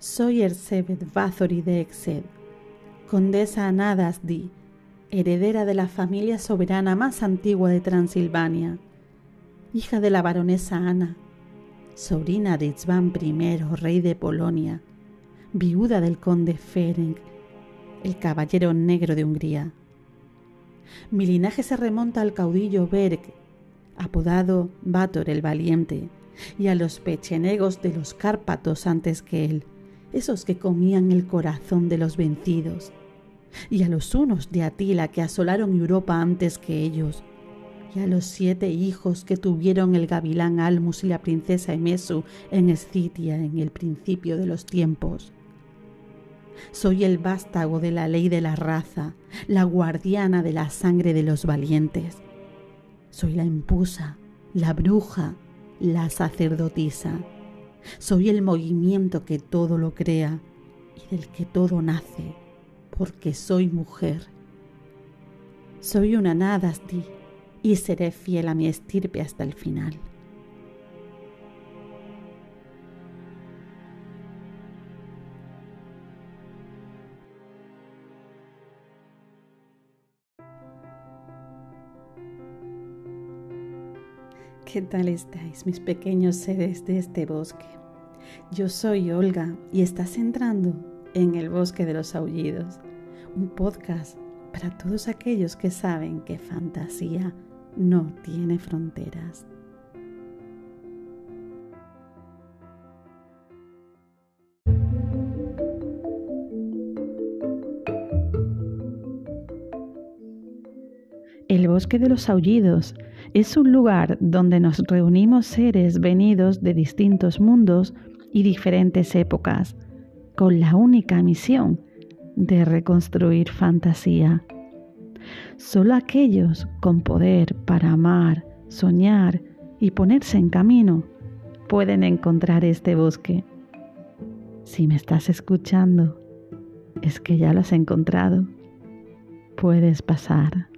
Soy Ersebet Bathory de Exed, condesa Anadas Di, heredera de la familia soberana más antigua de Transilvania, hija de la baronesa Ana, sobrina de Itzvan I, rey de Polonia, viuda del conde Ferenc, el caballero negro de Hungría. Mi linaje se remonta al caudillo Berg, apodado Bator el Valiente, y a los pechenegos de los Cárpatos antes que él, esos que comían el corazón de los vencidos, y a los unos de Atila que asolaron Europa antes que ellos, y a los siete hijos que tuvieron el gavilán Almus y la princesa Emesu en Escitia en el principio de los tiempos. Soy el vástago de la ley de la raza, la guardiana de la sangre de los valientes. Soy la empusa, la bruja, la sacerdotisa. Soy el movimiento que todo lo crea y del que todo nace, porque soy mujer. Soy una Nadasti y seré fiel a mi estirpe hasta el final. ¿Qué tal estáis, mis pequeños seres de este bosque? Yo soy Olga y estás entrando en el bosque de los aullidos, un podcast para todos aquellos que saben que fantasía no tiene fronteras. El bosque de los aullidos es un lugar donde nos reunimos seres venidos de distintos mundos y diferentes épocas, con la única misión de reconstruir fantasía. Solo aquellos con poder para amar, soñar y ponerse en camino pueden encontrar este bosque. Si me estás escuchando, es que ya lo has encontrado. Puedes pasar.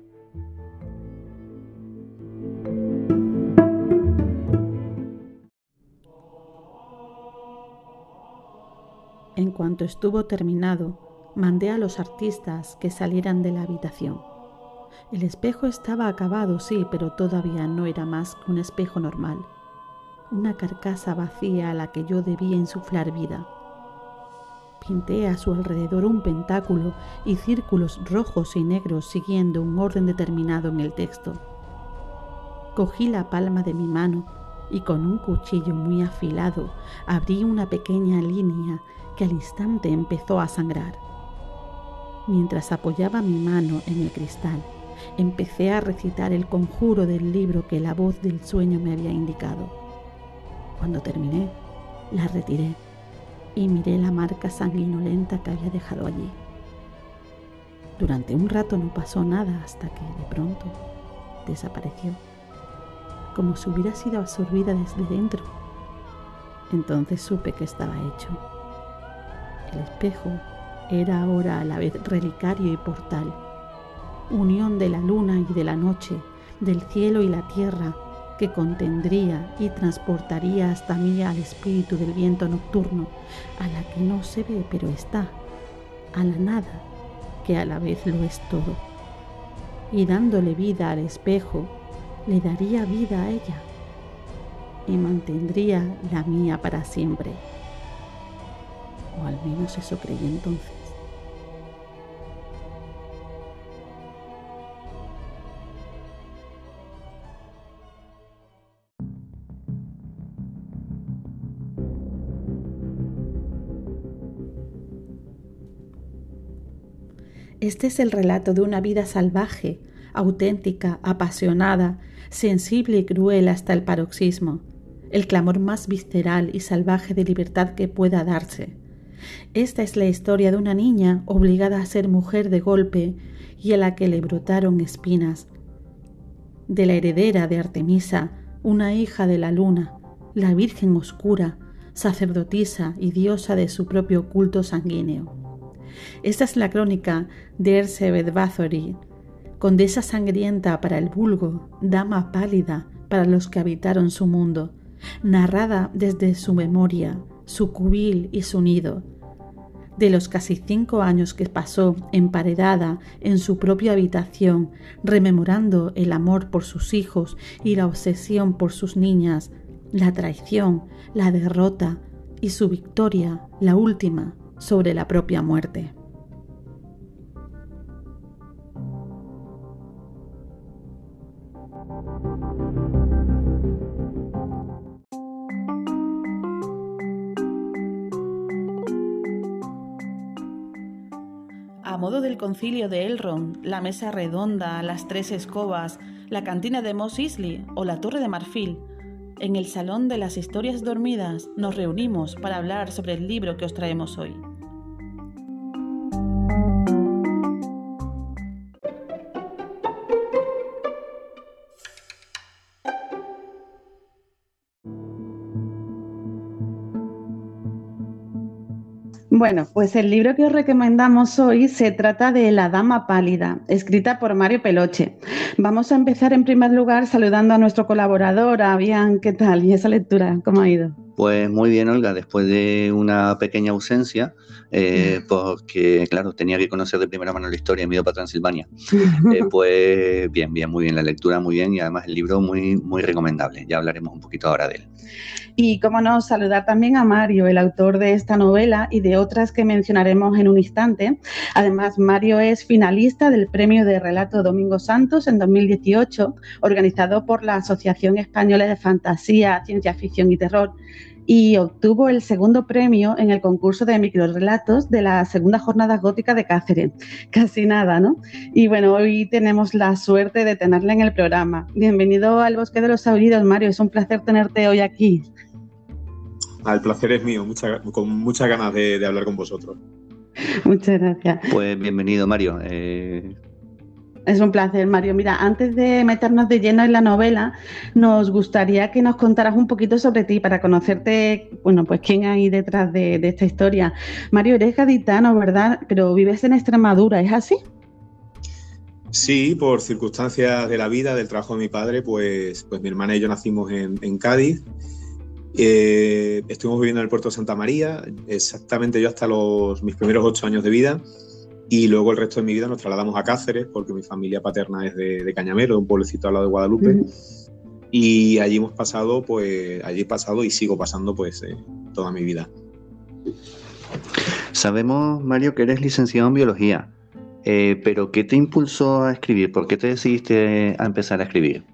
En cuanto estuvo terminado, mandé a los artistas que salieran de la habitación. El espejo estaba acabado, sí, pero todavía no era más que un espejo normal, una carcasa vacía a la que yo debía insuflar vida. Pinté a su alrededor un pentáculo y círculos rojos y negros siguiendo un orden determinado en el texto. Cogí la palma de mi mano y con un cuchillo muy afilado abrí una pequeña línea que al instante empezó a sangrar. Mientras apoyaba mi mano en el cristal, empecé a recitar el conjuro del libro que la voz del sueño me había indicado. Cuando terminé, la retiré y miré la marca sanguinolenta que había dejado allí. Durante un rato no pasó nada hasta que de pronto desapareció, como si hubiera sido absorbida desde dentro. Entonces supe que estaba hecho. El espejo era ahora a la vez relicario y portal, unión de la luna y de la noche, del cielo y la tierra, que contendría y transportaría hasta mí al espíritu del viento nocturno, a la que no se ve pero está, a la nada, que a la vez lo es todo. Y dándole vida al espejo, le daría vida a ella y mantendría la mía para siempre o al menos eso creí entonces. Este es el relato de una vida salvaje, auténtica, apasionada, sensible y cruel hasta el paroxismo, el clamor más visceral y salvaje de libertad que pueda darse. Esta es la historia de una niña obligada a ser mujer de golpe y a la que le brotaron espinas. De la heredera de Artemisa, una hija de la luna, la Virgen oscura, sacerdotisa y diosa de su propio culto sanguíneo. Esta es la crónica de Ersebet Bathory, condesa sangrienta para el vulgo, dama pálida para los que habitaron su mundo, narrada desde su memoria, su cubil y su nido. De los casi cinco años que pasó emparedada en su propia habitación, rememorando el amor por sus hijos y la obsesión por sus niñas, la traición, la derrota y su victoria, la última, sobre la propia muerte. Modo del concilio de Elrond, la mesa redonda, las tres escobas, la cantina de Mos Eisley o la torre de marfil, en el Salón de las Historias Dormidas nos reunimos para hablar sobre el libro que os traemos hoy. Bueno, pues el libro que os recomendamos hoy se trata de La Dama Pálida, escrita por Mario Peloche. Vamos a empezar en primer lugar saludando a nuestro colaborador, a Bian, ¿qué tal? ¿Y esa lectura? ¿Cómo ha ido? Pues muy bien, Olga, después de una pequeña ausencia, eh, porque claro, tenía que conocer de primera mano la historia, me ido para Transilvania. Eh, pues bien, bien, muy bien, la lectura muy bien y además el libro muy, muy recomendable. Ya hablaremos un poquito ahora de él. Y cómo no, saludar también a Mario, el autor de esta novela y de otras que mencionaremos en un instante. Además, Mario es finalista del Premio de Relato Domingo Santos en 2018, organizado por la Asociación Española de Fantasía, Ciencia Ficción y Terror y obtuvo el segundo premio en el concurso de microrelatos de la segunda jornada gótica de Cáceres. Casi nada, ¿no? Y bueno, hoy tenemos la suerte de tenerle en el programa. Bienvenido al Bosque de los Sauridos, Mario. Es un placer tenerte hoy aquí. El placer es mío, con muchas ganas de, hablar con vosotros. Muchas gracias. Pues bienvenido, Mario. Eh, es un placer, Mario. Mira, antes de meternos de lleno en la novela, nos gustaría que nos contaras un poquito sobre ti para conocerte, bueno, pues quién hay detrás de, esta historia. Mario, eres gaditano, ¿verdad? Pero vives en Extremadura, ¿es así? Sí, por circunstancias de la vida, del trabajo de mi padre, pues, pues mi hermana y yo nacimos en, Cádiz. Eh, estuvimos viviendo en el puerto de Santa María, exactamente yo hasta los, mis primeros ocho años de vida. Y luego el resto de mi vida nos trasladamos a Cáceres, porque mi familia paterna es de, Cañamero, un pueblecito al lado de Guadalupe. Y allí hemos pasado, pues, allí he pasado y sigo pasando, pues, eh, toda mi vida. Sabemos, Mario, que eres licenciado en biología, eh, pero ¿qué te impulsó a escribir? ¿Por qué te decidiste a empezar a escribir?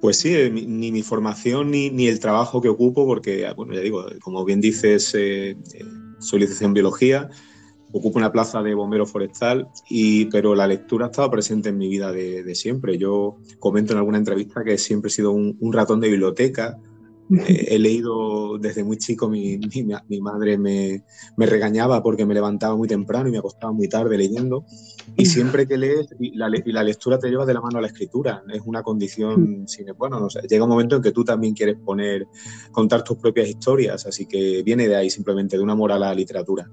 Pues sí, eh, ni mi formación ni, ni, el trabajo que ocupo, porque, bueno, ya digo, como bien dices, soy licenciado en biología, ocupo una plaza de bombero forestal, y, pero la lectura ha estado presente en mi vida de, siempre. Yo comento en alguna entrevista que siempre he sido un, ratón de biblioteca. Eh, he leído desde muy chico, mi, mi, madre me, me, regañaba porque me levantaba muy temprano y me acostaba muy tarde leyendo. Y siempre que lees, y la, y la lectura te lleva de la mano a la escritura. Es una condición bueno, llega un momento en que tú también quieres poner, contar tus propias historias, así que viene de ahí simplemente, de un amor a la literatura.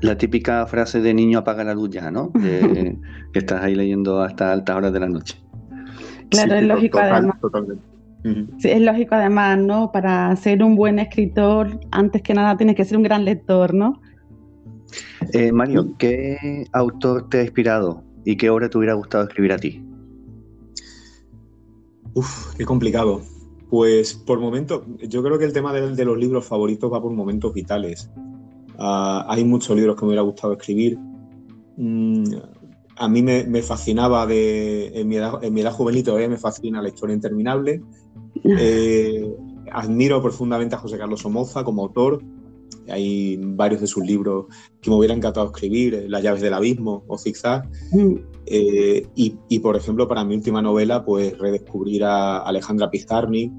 La, típica frase de niño apaga la luz ya, ¿no? que estás ahí leyendo hasta altas horas de la noche. Claro, es lógico además. es lógico además, ¿no? Para ser un buen escritor, antes que nada tienes que ser un gran lector, ¿no? Eh, Mario, ¿qué autor te ha inspirado y qué obra te hubiera gustado escribir a ti? Uf, qué complicado. Pues por momentos, yo creo que el tema de los libros favoritos va por momentos vitales. Ah, hay muchos libros que me hubiera gustado escribir. Mm, a mí me, fascinaba de, en, mi edad, en mi edad juvenil todavía me fascina la historia interminable. Eh, admiro profundamente a José Carlos Somoza como autor. Hay varios de sus libros que me hubiera encantado escribir, Las llaves del abismo o Zigzag. Mm. Eh, y, por ejemplo, para mi última novela, pues redescubrir a Alejandra Pizarnik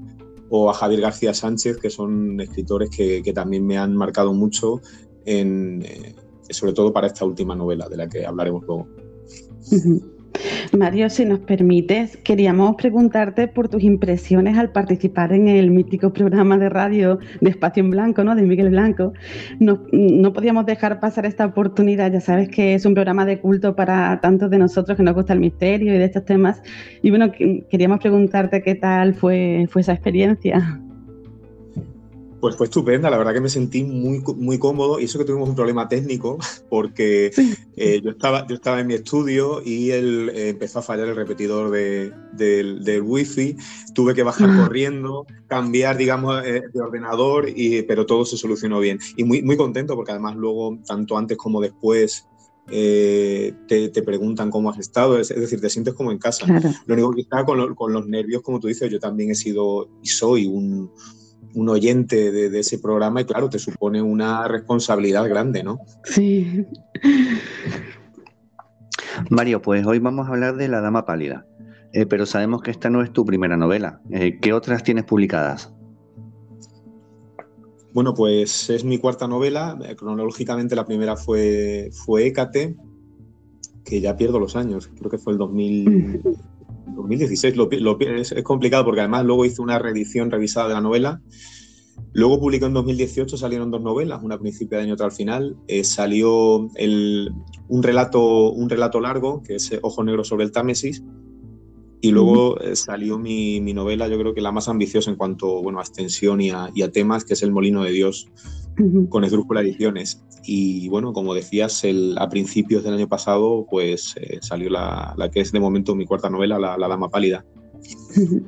o a Javier García Sánchez, que son escritores que, que también me han marcado mucho eh, sobre todo para esta última novela de la que hablaremos luego. Mario, si nos permites, queríamos preguntarte por tus impresiones al participar en el mítico programa de radio de Espacio en Blanco, ¿no? De Miguel Blanco. No, no podíamos dejar pasar esta oportunidad. Ya sabes que es un programa de culto para tantos de nosotros que nos gusta el misterio y de estos temas. Y bueno, queríamos preguntarte qué tal fue, fue esa experiencia. Pues fue estupenda, la verdad que me sentí muy, muy cómodo y eso que tuvimos un problema técnico porque eh, yo, estaba, yo estaba en mi estudio y él eh, empezó a fallar el repetidor de, del, wifi, tuve que bajar ah. corriendo, cambiar, digamos, eh, de ordenador, y, pero todo se solucionó bien. Y muy, muy contento porque además luego, tanto antes como después, te, te, preguntan cómo has estado, es, decir, te sientes como en casa. Lo único que está con, con, los nervios, como tú dices, yo también he sido y soy un, un oyente de, ese programa y claro, te supone una responsabilidad grande, ¿no? Sí. Mario, pues hoy vamos a hablar de La Dama Pálida, eh, pero sabemos que esta no es tu primera novela. Eh, ¿Qué otras tienes publicadas? Bueno, pues es mi cuarta novela. Eh, cronológicamente la primera fue, fue Écate, que ya pierdo los años, creo que fue el 2000, 2016 es, complicado porque además luego hice una reedición revisada de la novela. Luego publicó en 2018, salieron dos novelas, una a principio de año, otra al final. Eh, salió un, relato, un relato largo, que es Ojo Negro sobre el Támesis. Y luego eh, salió mi, novela, yo creo que la más ambiciosa en cuanto bueno, a extensión y a, y a temas, que es El Molino de Dios, con Esdrújula Ediciones. Y bueno, como decías, el, a principios del año pasado, pues eh, salió la, que es de momento mi cuarta novela, La, Dama Pálida.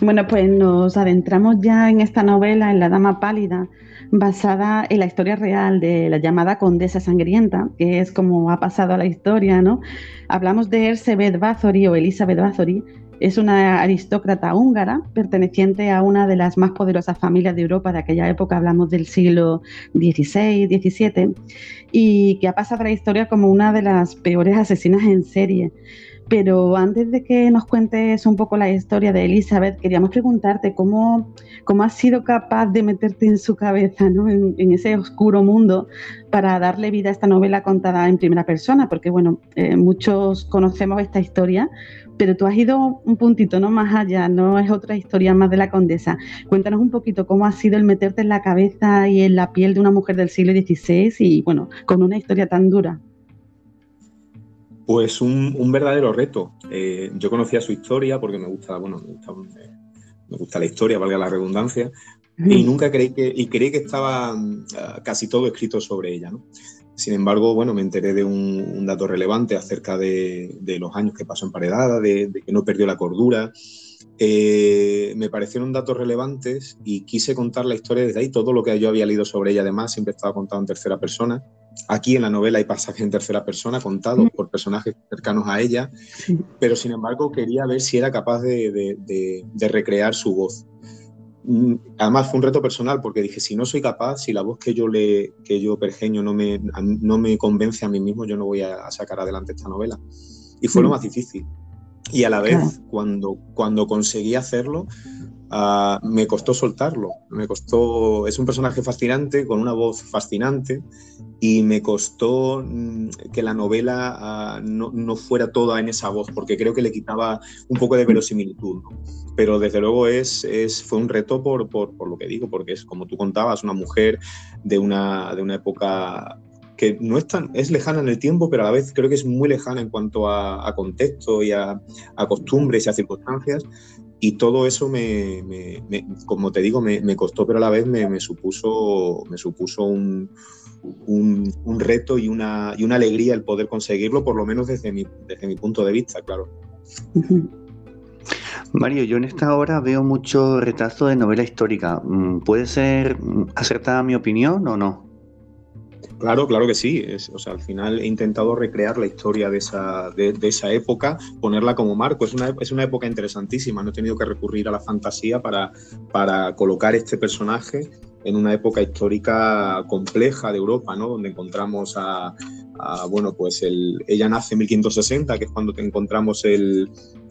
Bueno, pues nos adentramos ya en esta novela, en La Dama Pálida, basada en la historia real de la llamada Condesa Sangrienta, que es como ha pasado a la historia, ¿no? Hablamos de Elizabeth Bathory o Elizabeth Bathory, es una aristócrata húngara perteneciente a una de las más poderosas familias de Europa de aquella época, hablamos del siglo XVI, XVII, y que ha pasado a la historia como una de las peores asesinas en serie. Pero antes de que nos cuentes un poco la historia de Elizabeth, queríamos preguntarte cómo, cómo has sido capaz de meterte en su cabeza, ¿no? en, ese oscuro mundo, para darle vida a esta novela contada en primera persona, porque bueno, eh, muchos conocemos esta historia, pero tú has ido un puntito no más allá, no es otra historia más de la condesa. Cuéntanos un poquito cómo ha sido el meterte en la cabeza y en la piel de una mujer del siglo XVI y bueno, con una historia tan dura. Pues un, verdadero reto. Eh, yo conocía su historia porque me gusta, bueno, me gusta, la historia, valga la redundancia, y nunca creí que, y creí que estaba mm, casi todo escrito sobre ella, ¿no? Sin embargo, bueno, me enteré de un, dato relevante acerca de, los años que pasó emparedada, de, de que no perdió la cordura. Eh, me parecieron datos relevantes y quise contar la historia desde ahí. Todo lo que yo había leído sobre ella, además, siempre estaba contado en tercera persona. Aquí en la novela hay pasajes en tercera persona contados por personajes cercanos a ella, pero sin embargo quería ver si era capaz de recrear su voz. Mm, además fue un reto personal porque dije, si no soy capaz, si la voz que yo le que yo pergeño no me, no me convence a mí mismo, yo no voy a sacar adelante esta novela. Y fue lo más difícil. Y a la vez, cuando, cuando conseguí hacerlo, Ah, me costó soltarlo, me costó, es un personaje fascinante, con una voz fascinante, y me costó mm, que la novela ah, no, fuera toda en esa voz, porque creo que le quitaba un poco de verosimilitud. Pero desde luego es, es, fue un reto por, por, por, lo que digo, porque es como tú contabas, una mujer de una, de una época que no es tan, es lejana en el tiempo, pero a la vez creo que es muy lejana en cuanto a, contexto y a, a, costumbres y a circunstancias, y todo eso me, como te digo, me, costó, pero a la vez me, supuso, me supuso un, un, reto y una, y una alegría el poder conseguirlo, por lo menos desde mi, desde mi punto de vista, claro. Mario, yo en esta hora veo mucho retazo de novela histórica. Mm, ¿Puede ser acertada mi opinión o no? Claro, claro que sí. o sea, al final he intentado recrear la historia de esa, de, esa época, ponerla como marco. Es una, es una, época interesantísima. No he tenido que recurrir a la fantasía para, para colocar este personaje en una época histórica compleja de Europa, ¿no? Donde encontramos a, bueno, pues el, ella nace en 1560, que es cuando encontramos el,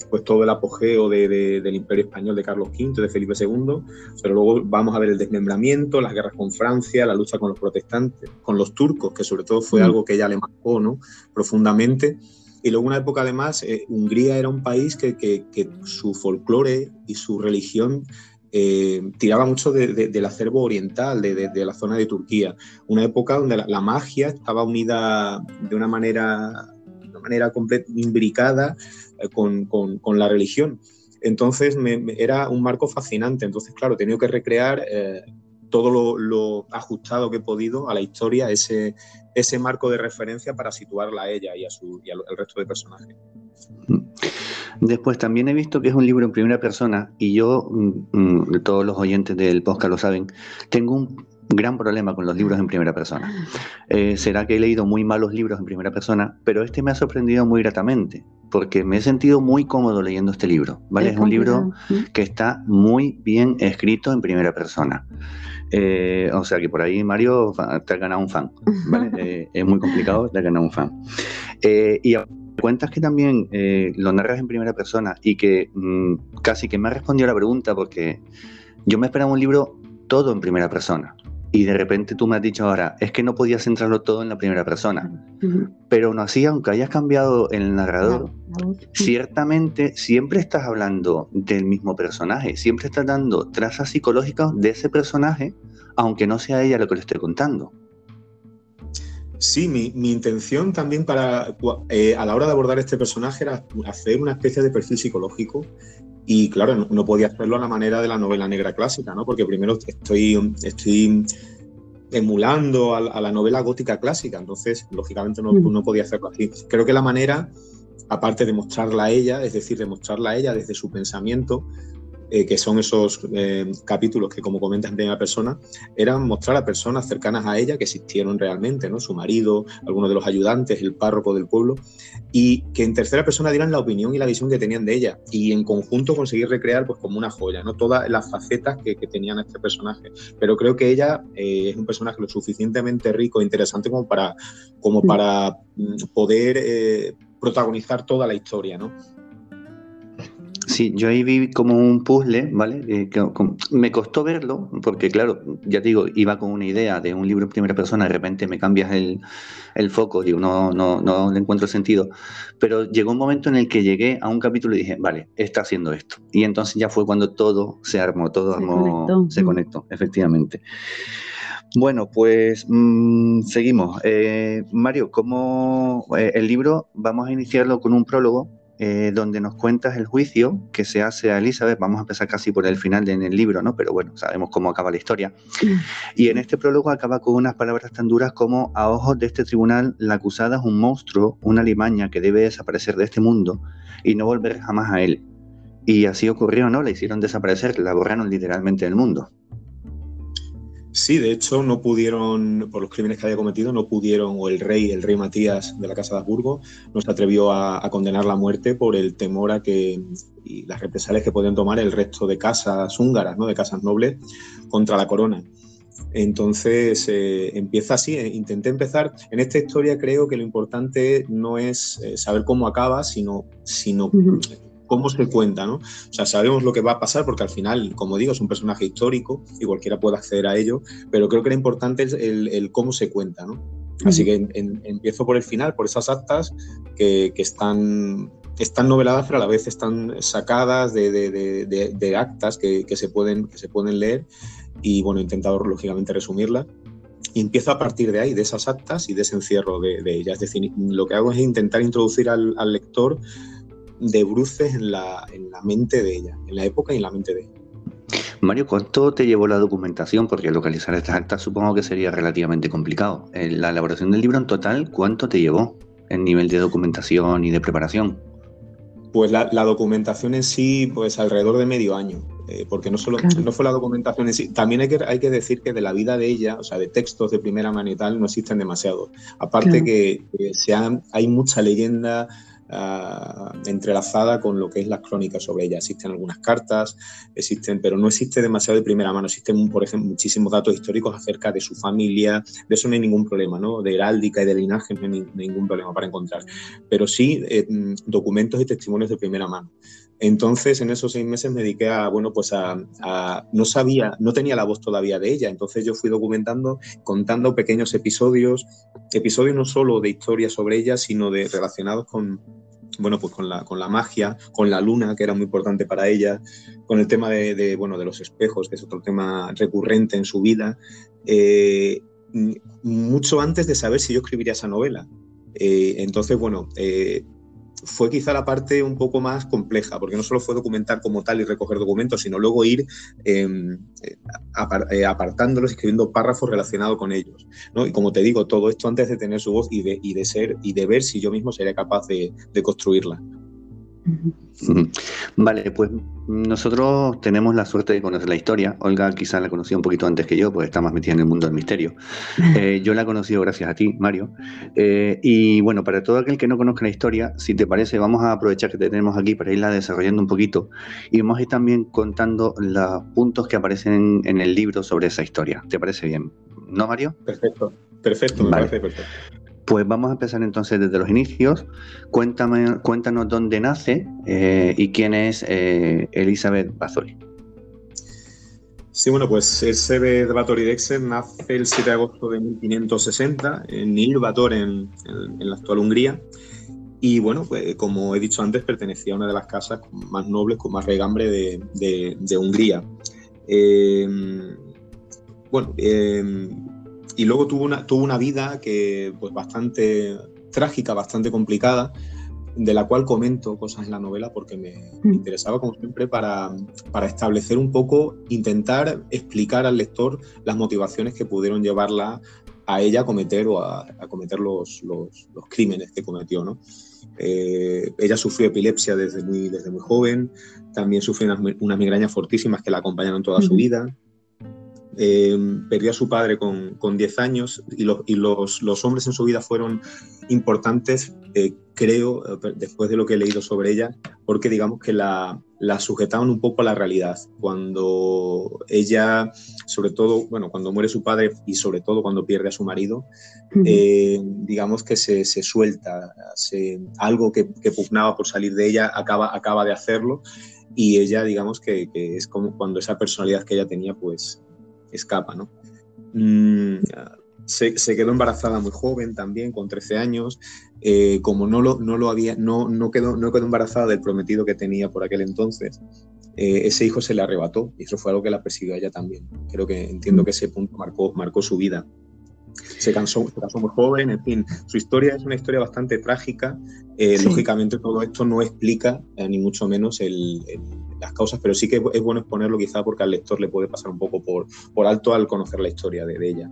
pues todo el apogeo del Imperio Español de Carlos V, de Felipe II, pero luego vamos a ver el desmembramiento, las guerras con Francia, la lucha con los protestantes, con los turcos, que sobre todo fue mm. algo que ella le marcó ¿no? profundamente. Y luego una época además, eh, Hungría era un país que, que, que su folclore y su religión eh, tiraba mucho del acervo oriental, de, la zona de Turquía. Una época donde la, magia estaba unida de una manera, manera imbricada eh, con, la religión. Entonces me, era un marco fascinante. Entonces, claro, he tenido que recrear eh, todo lo, ajustado que he podido a la historia, ese, ese marco de referencia para situarla a ella y, a su, y al resto de personajes. Después también he visto que es un libro en primera persona y yo, mm, mm, todos los oyentes del podcast lo saben, tengo un gran problema con los libros en primera persona. Eh, será que he leído muy malos libros en primera persona, pero este me ha sorprendido muy gratamente, porque me he sentido muy cómodo leyendo este libro. ¿vale? Es un libro que está muy bien escrito en primera persona. Eh, o sea que por ahí, Mario, te ha ganado un fan. Eh, es muy complicado, te ha ganado un fan. y cuentas que también lo narras en primera persona y que mm, casi que me ha respondido la pregunta porque yo me esperaba un libro todo en primera persona y de repente tú me has dicho ahora, es que no podías centrarlo todo en la primera persona. Pero no así, aunque hayas cambiado el narrador, ciertamente siempre estás hablando del mismo personaje, siempre estás dando trazas psicológicas de ese personaje, aunque no sea ella lo que le estoy contando. Sí, mi, intención también para eh, a la hora de abordar este personaje era hacer una especie de perfil psicológico y claro, no, podía hacerlo a la manera de la novela negra clásica, ¿no? Porque primero estoy, estoy emulando a, la novela gótica clásica, entonces lógicamente no, mm. no podía hacerlo así. Creo que la manera, aparte de mostrarla a ella, es decir, de mostrarla a ella desde su pensamiento, eh, que son esos eh, capítulos que, como comentas en primera persona, eran mostrar a personas cercanas a ella que existieron realmente, ¿no? Su marido, algunos de los ayudantes, el párroco del pueblo, y que en tercera persona dieran la opinión y la visión que tenían de ella, y en conjunto conseguir recrear pues como una joya, ¿no? Todas las facetas que, tenían este personaje. Pero creo que ella eh, es un personaje lo suficientemente rico e interesante como para, como mm. para mm, poder protagonizar toda la historia, ¿no? Sí, yo ahí vi como un puzzle, ¿vale? Eh, que, me costó verlo, porque claro, ya te digo, iba con una idea de un libro en primera persona, de repente me cambias el, el foco, digo, no, no, no le encuentro sentido. Pero llegó un momento en el que llegué a un capítulo y dije, vale, está haciendo esto. Y entonces ya fue cuando todo se armó, todo se conectó. se conectó, efectivamente. Bueno, pues mm, seguimos. Eh, Mario, como eh, el libro, vamos a iniciarlo con un prólogo eh, donde nos cuentas el juicio que se hace a Elizabeth. Vamos a empezar casi por el final en el libro, ¿no? Pero bueno, sabemos cómo acaba la historia. Y en este prólogo acaba con unas palabras tan duras como a ojos de este tribunal la acusada es un monstruo, una limaña que debe desaparecer de este mundo y no volver jamás a él. Y así ocurrió, ¿no? La hicieron desaparecer, la borraron literalmente del mundo. Sí, de hecho no pudieron, por los crímenes que había cometido, no pudieron, o el rey, el rey Matías de la Casa de Habsburgo, no se atrevió a, condenar la muerte por el temor a que y las represalias que podían tomar el resto de casas húngaras, ¿no? de casas nobles, contra la corona. Entonces eh, empieza así, eh, intenté empezar. En esta historia creo que lo importante no es eh, saber cómo acaba, sino, sino cómo se cuenta, ¿no? O sea, sabemos lo que va a pasar porque al final, como digo, es un personaje histórico y cualquiera puede acceder a ello, pero creo que lo importante es el, cómo se cuenta, ¿no? Así que empiezo por el final, por esas actas que, están, están noveladas, pero a la vez están sacadas de, actas que, se pueden, que se pueden leer y, bueno, he intentado, lógicamente, resumirlas. Y empiezo a partir de ahí, de esas actas y de ese encierro de, ellas. Es decir, lo que hago es intentar introducir al, al lector de bruces en la, en la mente de ella, en la época y en la mente de ella. Mario, ¿cuánto te llevó la documentación? Porque localizar estas actas supongo que sería relativamente complicado. Eh, la elaboración del libro en total, ¿cuánto te llevó en nivel de documentación y de preparación? Pues la, documentación en sí, pues alrededor de medio año, eh, porque no solo no fue la documentación en sí, también hay que, hay que decir que de la vida de ella, o sea, de textos de primera mano y tal, no existen demasiados. Aparte que, hay mucha leyenda, Ah, entrelazada con lo que es las crónicas sobre ella. Existen algunas cartas, existen, pero no existe demasiado de primera mano. Existen, por ejemplo, muchísimos datos históricos acerca de su familia. De eso no hay ningún problema, ¿no? De heráldica y de linaje no hay ningún problema para encontrar. Pero sí eh, mm, documentos y testimonios de primera mano. Entonces, en esos seis meses me dediqué a, bueno, pues a, no sabía, no tenía la voz todavía de ella, entonces yo fui documentando, contando pequeños episodios, episodios no solo de historias sobre ella, sino de relacionados con, bueno, pues con la, con la magia, con la luna, que era muy importante para ella, con el tema de, bueno, de los espejos, que es otro tema recurrente en su vida, eh, mucho antes de saber si yo escribiría esa novela. Eh, entonces, bueno, eh, fue quizá la parte un poco más compleja, porque no solo fue documentar como tal y recoger documentos, sino luego ir em, eh, eh, apartándolos, escribiendo párrafos relacionados con ellos. Y como te digo, todo esto antes de tener su voz y de, y de ser y de ver si yo mismo sería capaz de, de construirla. Vale, pues nosotros tenemos la suerte de conocer la historia. Olga quizás la conocía un poquito antes que yo, pues está más metida en el mundo del misterio. Eh, yo la he conocido gracias a ti, Mario. Eh, y bueno, para todo aquel que no conozca la historia, si te parece, vamos a aprovechar que te tenemos aquí para irla desarrollando un poquito y vamos a ir también contando los puntos que aparecen en el libro sobre esa historia. ¿Te parece bien? ¿No, Mario? Perfecto, perfecto, me parece perfecto. Pues vamos a empezar entonces desde los inicios. Cuéntame, cuéntanos dónde nace eh, y quién es eh, Elizabeth Bathory. Sí, bueno, pues Elizabeth Bathory Dexter nace el 7 de agosto de 1560 en Ilvator, en, en, la actual Hungría. Y bueno, pues, como he dicho antes, pertenecía a una de las casas más nobles, con más regambre de, de, Hungría. Eh, bueno, y luego tuvo una, tuvo una vida que, pues, bastante trágica, bastante complicada, de la cual comento cosas en la novela porque me, mm. interesaba, como siempre, para, para, establecer un poco, intentar explicar al lector las motivaciones que pudieron llevarla a ella a cometer o a, cometer los, los, los, crímenes que cometió. ¿no? Eh, ella sufrió epilepsia desde muy, desde muy joven, también sufrió unas, unas migrañas fortísimas que la acompañaron toda su vida. Eh, perdió a su padre con, con 10 años y, y los, los, hombres en su vida fueron importantes, eh, creo, eh, después de lo que he leído sobre ella, porque digamos que la, la, sujetaban un poco a la realidad. Cuando ella, sobre todo, bueno, cuando muere su padre y sobre todo cuando pierde a su marido, digamos que se, se suelta, se, algo que, que, pugnaba por salir de ella acaba, acaba de hacerlo y ella, digamos que, que es como cuando esa personalidad que ella tenía, pues escapa, ¿no? Mm, se, quedó embarazada muy joven también, con 13 años. Eh, como no lo, no lo había, no, no, quedó, no quedó embarazada del prometido que tenía por aquel entonces, eh, ese hijo se le arrebató y eso fue algo que la persiguió a ella también. Creo que entiendo que ese punto marcó, marcó su vida. Se cansó, se casó muy joven, en fin, su historia es una historia bastante trágica. Eh, lógicamente todo esto no explica, ni mucho menos, el las causas, pero sí que es bueno exponerlo quizá porque al lector le puede pasar un poco por, por alto al conocer la historia de, ella.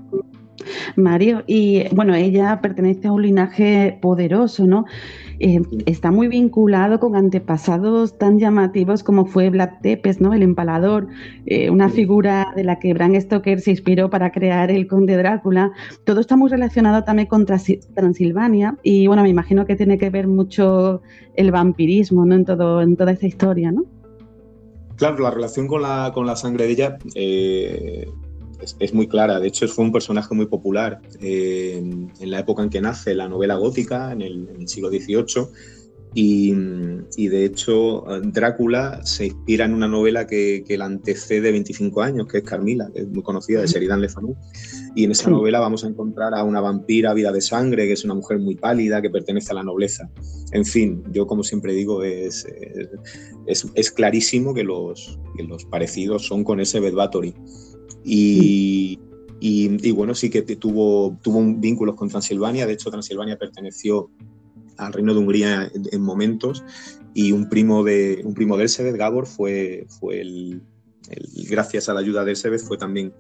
Mario, y bueno, ella pertenece a un linaje poderoso, ¿no? Eh, está muy vinculado con antepasados tan llamativos como fue Vlad Tepes, ¿no? El empalador, eh, una figura de la que Bram Stoker se inspiró para crear el Conde Drácula. Todo está muy relacionado también con Transilvania y bueno, me imagino que tiene que ver mucho el vampirismo, ¿no? En, todo, en toda esa historia, ¿no? Claro, la relación con la, con la sangre de ella eh, es, muy clara. De hecho, fue un personaje muy popular eh, en la época en que nace la novela gótica, en el, siglo XVIII. Y, de hecho, Drácula se inspira en una novela que, que la antecede 25 años, que es Carmila, que es muy conocida, de Sheridan Le Fanu. Y en esa novela vamos a encontrar a una vampira vida de sangre, que es una mujer muy pálida, que pertenece a la nobleza. En fin, yo como siempre digo, es, es, es clarísimo que los, que los parecidos son con ese Bed Bathory. Y, y, y, bueno, sí que tuvo, tuvo vínculos con Transilvania. De hecho, Transilvania perteneció al reino de Hungría en, momentos y un primo de un primo de Elsebeth, Gabor, fue, fue el, gracias a la ayuda de Elsebeth, fue también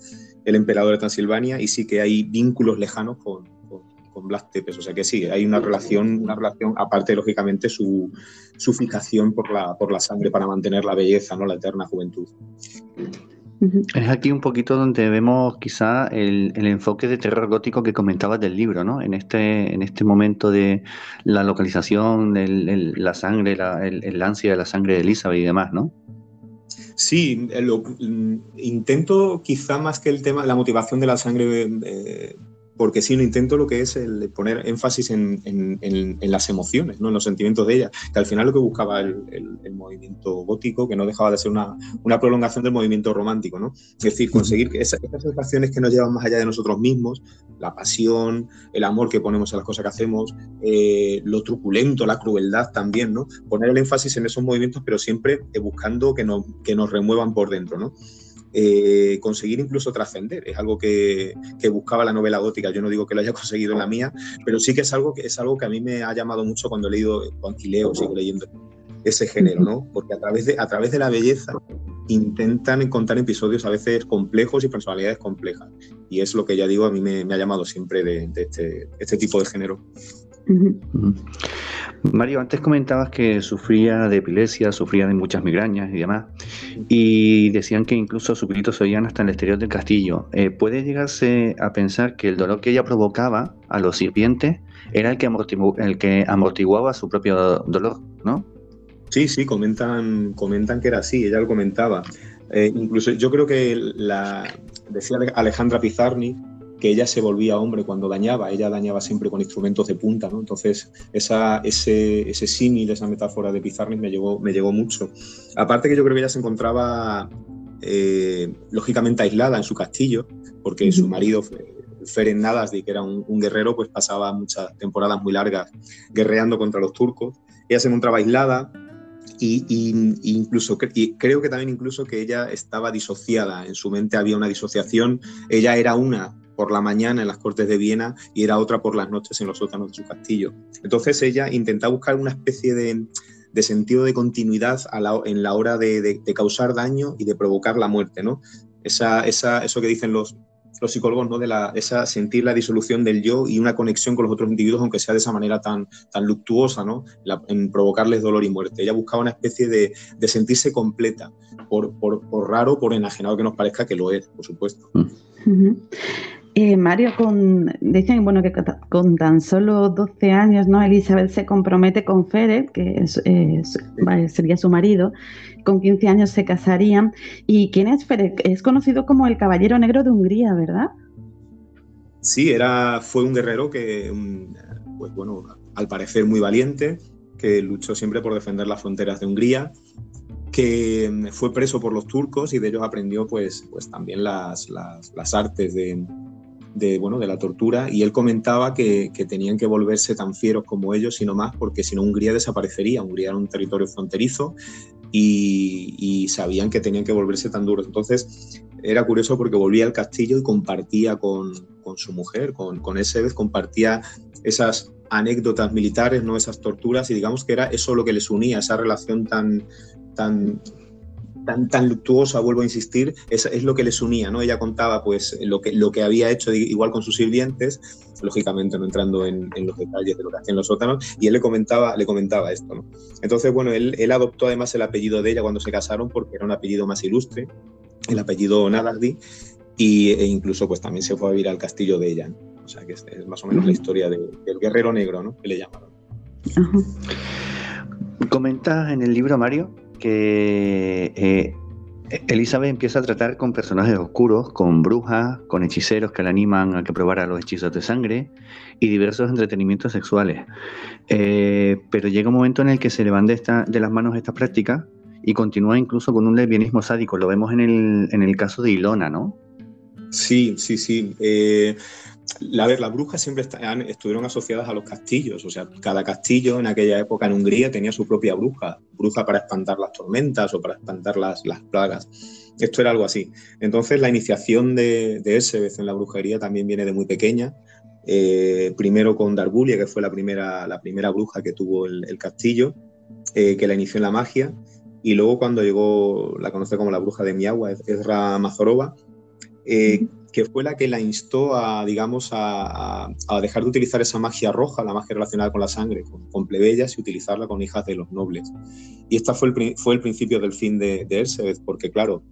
el emperador de Transilvania y sí que hay vínculos lejanos con, con, Blas Tepes. O sea que sí, hay una relación, una relación aparte, lógicamente, su, su fijación por la, por la sangre para mantener la belleza, ¿no? la eterna juventud. Es aquí un poquito donde vemos quizá el, enfoque de terror gótico que comentabas del libro, ¿no? En este, en este momento de la localización, el, la sangre, el, ansia de la sangre de Elizabeth y demás, ¿no? Sí, lo, mm, intento quizá más que el tema, la motivación de la sangre eh, porque sí, no intento lo que es el poner énfasis en, las emociones, ¿no? en los sentimientos de ella, que al final lo que buscaba el, movimiento gótico, que no dejaba de ser una, prolongación del movimiento romántico, ¿no? es decir, conseguir que esas, sensaciones que nos llevan más allá de nosotros mismos, la pasión, el amor que ponemos a las cosas que hacemos, eh, lo truculento, la crueldad también, ¿no? poner el énfasis en esos movimientos, pero siempre buscando que, no, que nos remuevan por dentro. ¿no? Eh, conseguir incluso trascender. Es algo que, buscaba la novela gótica. Yo no digo que lo haya conseguido en la mía, pero sí que es algo que, es algo que a mí me ha llamado mucho cuando he leído, cuando leo, sigo leyendo ese género, ¿no? Porque a través de, a través de la belleza intentan encontrar episodios a veces complejos y personalidades complejas. Y es lo que ya digo, a mí me, ha llamado siempre de, este, este, tipo de género. Mario, antes comentabas que sufría de epilepsia, sufría de muchas migrañas y demás, y decían que incluso sus gritos se oían hasta en el exterior del castillo. Eh, ¿Puede llegarse a pensar que el dolor que ella provocaba a los sirvientes era el que, amortiguaba su propio dolor, ¿no? Sí, sí, comentan, comentan que era así, ella lo comentaba. Eh, incluso yo creo que la, decía Alejandra Pizarni que ella se volvía hombre cuando dañaba, ella dañaba siempre con instrumentos de punta, ¿no? Entonces, esa, ese, ese símil, esa metáfora de Pizarni me llegó, me llegó mucho. Aparte que yo creo que ella se encontraba eh, lógicamente aislada en su castillo, porque su marido, Ferenc Nadasdi, que era un, un, guerrero, pues pasaba muchas temporadas muy largas guerreando contra los turcos. Ella se encontraba aislada, y, incluso creo que también incluso que ella estaba disociada, en su mente había una disociación, ella era una por la mañana en las cortes de Viena y era otra por las noches en los sótanos de su castillo. Entonces ella intentaba buscar una especie de, sentido de continuidad en la hora de, causar daño y de provocar la muerte, ¿no? Esa, eso que dicen los, los psicólogos, ¿no? De la, esa, sentir la disolución del yo y una conexión con los otros individuos, aunque sea de esa manera tan, tan luctuosa, ¿no? en provocarles dolor y muerte. Ella buscaba una especie de, de sentirse completa, por, por, por, raro, por enajenado que nos parezca que lo es, por supuesto. Eh, Mario, con, dicen bueno, que con tan solo 12 años, ¿no? Elizabeth se compromete con Fere, que sería su marido. Con 15 años se casarían. ¿Y quién es Fere? Es conocido como el Caballero Negro de Hungría, ¿verdad? Sí, era, fue un guerrero que, pues bueno, al parecer muy valiente, que luchó siempre por defender las fronteras de Hungría, que fue preso por los turcos y de ellos aprendió pues, pues también las, las artes de, de, bueno, de la tortura y él comentaba que, tenían que volverse tan fieros como ellos, sino más, porque si no Hungría desaparecería. Hungría era un territorio fronterizo y, sabían que tenían que volverse tan duros. Entonces era curioso porque volvía al castillo y compartía con, su mujer, con, con vez compartía esas anécdotas militares, no esas torturas, y digamos que era eso lo que les unía, esa relación tan, tan tan, tan luctuosa, vuelvo a insistir, es, es, lo que les unía, ¿no? Ella contaba pues lo que, lo que había hecho igual con sus sirvientes, lógicamente no entrando en, los detalles de lo que hacían los sótanos, y él le comentaba, le comentaba esto, ¿no? Entonces, bueno, él, él adoptó además el apellido de ella cuando se casaron porque era un apellido más ilustre, el apellido Nadardi, y, e incluso pues también se fue a vivir al castillo de ella, O sea que es, más o menos la historia del guerrero negro, ¿no? Que le llamaron. Comentas en el libro, Mario, que eh, Elizabeth empieza a tratar con personajes oscuros, con brujas, con hechiceros que la animan a que probara los hechizos de sangre y diversos entretenimientos sexuales. Eh, pero llega un momento en el que se le van de, de las manos estas prácticas y continúa incluso con un lesbianismo sádico. Lo vemos en el, en el caso de Ilona, ¿no? Sí, sí, sí. Eh, la, ver, las brujas siempre estuvieron asociadas a los castillos, o sea, cada castillo en aquella época en Hungría tenía su propia bruja, bruja para espantar las tormentas o para espantar las, plagas. Esto era algo así. Entonces, la iniciación de, de en la brujería también viene de muy pequeña. Eh, primero con Darbulia, que fue la primera, la primera bruja que tuvo el, castillo, eh, que la inició en la magia. Y luego, cuando llegó, la conoce como la bruja de Miagua, Ezra Mazorova, eh, que fue la que la instó a, digamos, a, dejar de utilizar esa magia roja, la magia relacionada con la sangre, con, plebeyas y utilizarla con hijas de los nobles. Y esta fue el, fue el principio del fin de, de porque claro,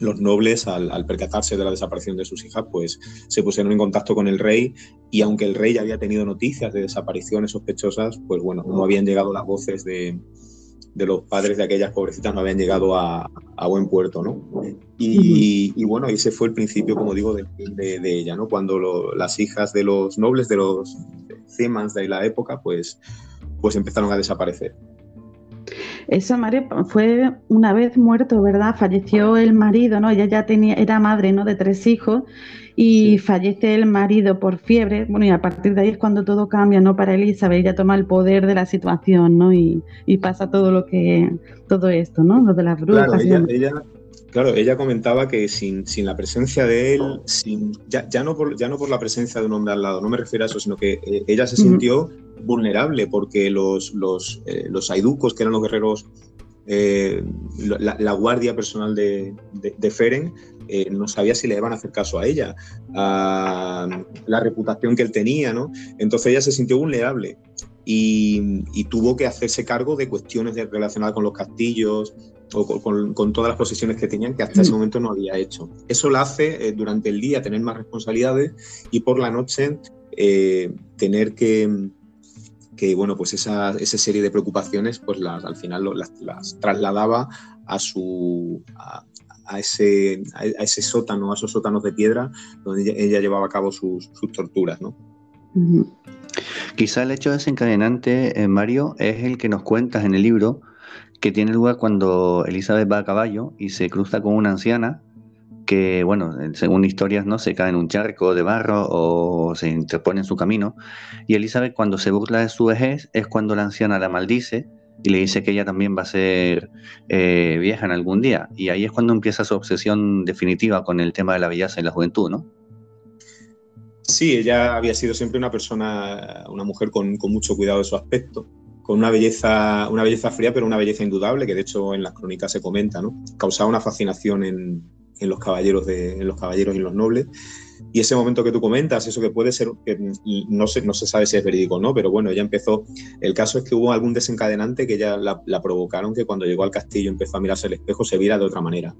los nobles, al, percatarse de la desaparición de sus hijas, pues se pusieron en contacto con el rey y aunque el rey ya había tenido noticias de desapariciones sospechosas, pues bueno, no habían llegado las voces de, de los padres de aquellas pobrecitas no habían llegado a, buen puerto, ¿no? Y, bueno, ese fue el principio, como digo, de, de, ella, ¿no? Cuando las hijas de los nobles, de los Zemans de la época, pues, pues empezaron a desaparecer. Esa madre fue una vez muerto, ¿verdad? Falleció el marido, ¿no? Ella ya tenía, era madre, ¿no? De tres hijos y fallece el marido por fiebre. Bueno, y a partir de ahí es cuando todo cambia, ¿no? Para Elizabeth, ella toma el poder de la situación, ¿no? Y, pasa todo lo que, todo esto, ¿no? Lo de las brujas. Claro, ella, Claro, ella comentaba que sin, la presencia de él, sin, ya, no por, ya no por la presencia de un hombre al lado, no me refiero a eso, sino que eh, ella se sintió vulnerable porque los, los, eh, los aiducos, que eran los guerreros, eh, la, guardia personal de, de, Feren, no sabía si le iban a hacer caso a ella, a la reputación que él tenía, ¿no? Entonces ella se sintió vulnerable y, tuvo que hacerse cargo de cuestiones relacionadas con los castillos o con, todas las posesiones que tenían que hasta ese mm. momento no había hecho. Eso la hace eh, durante el día tener más responsabilidades y por la noche eh, tener que, que, bueno, pues esa, esa, serie de preocupaciones, pues las, al final las, trasladaba a su... A, ese, a ese sótano, a esos sótanos de piedra, donde ella, llevaba a cabo sus, torturas, ¿no? Quizá el hecho desencadenante, eh, Mario, es el que nos cuentas en el libro, que tiene lugar cuando Elizabeth va a caballo y se cruza con una anciana que, bueno, según historias, ¿no? Se cae en un charco de barro o se interpone en su camino. Y Elizabeth, cuando se burla de su vejez, es cuando la anciana la maldice y le dice que ella también va a ser eh, vieja en algún día. Y ahí es cuando empieza su obsesión definitiva con el tema de la belleza y la juventud, ¿no? Sí, ella había sido siempre una persona, una mujer con, mucho cuidado de su aspecto, con una belleza, una belleza fría, pero una belleza indudable, que de hecho en las crónicas se comenta, ¿no? Causaba una fascinación en, los caballeros de, los caballeros y en los nobles. Y ese momento que tú comentas, eso que puede ser, que no se, no se sabe si es verídico o no, pero bueno, ya empezó. El caso es que hubo algún desencadenante que ya la, provocaron, que cuando llegó al castillo empezó a mirarse al espejo, se viera de otra manera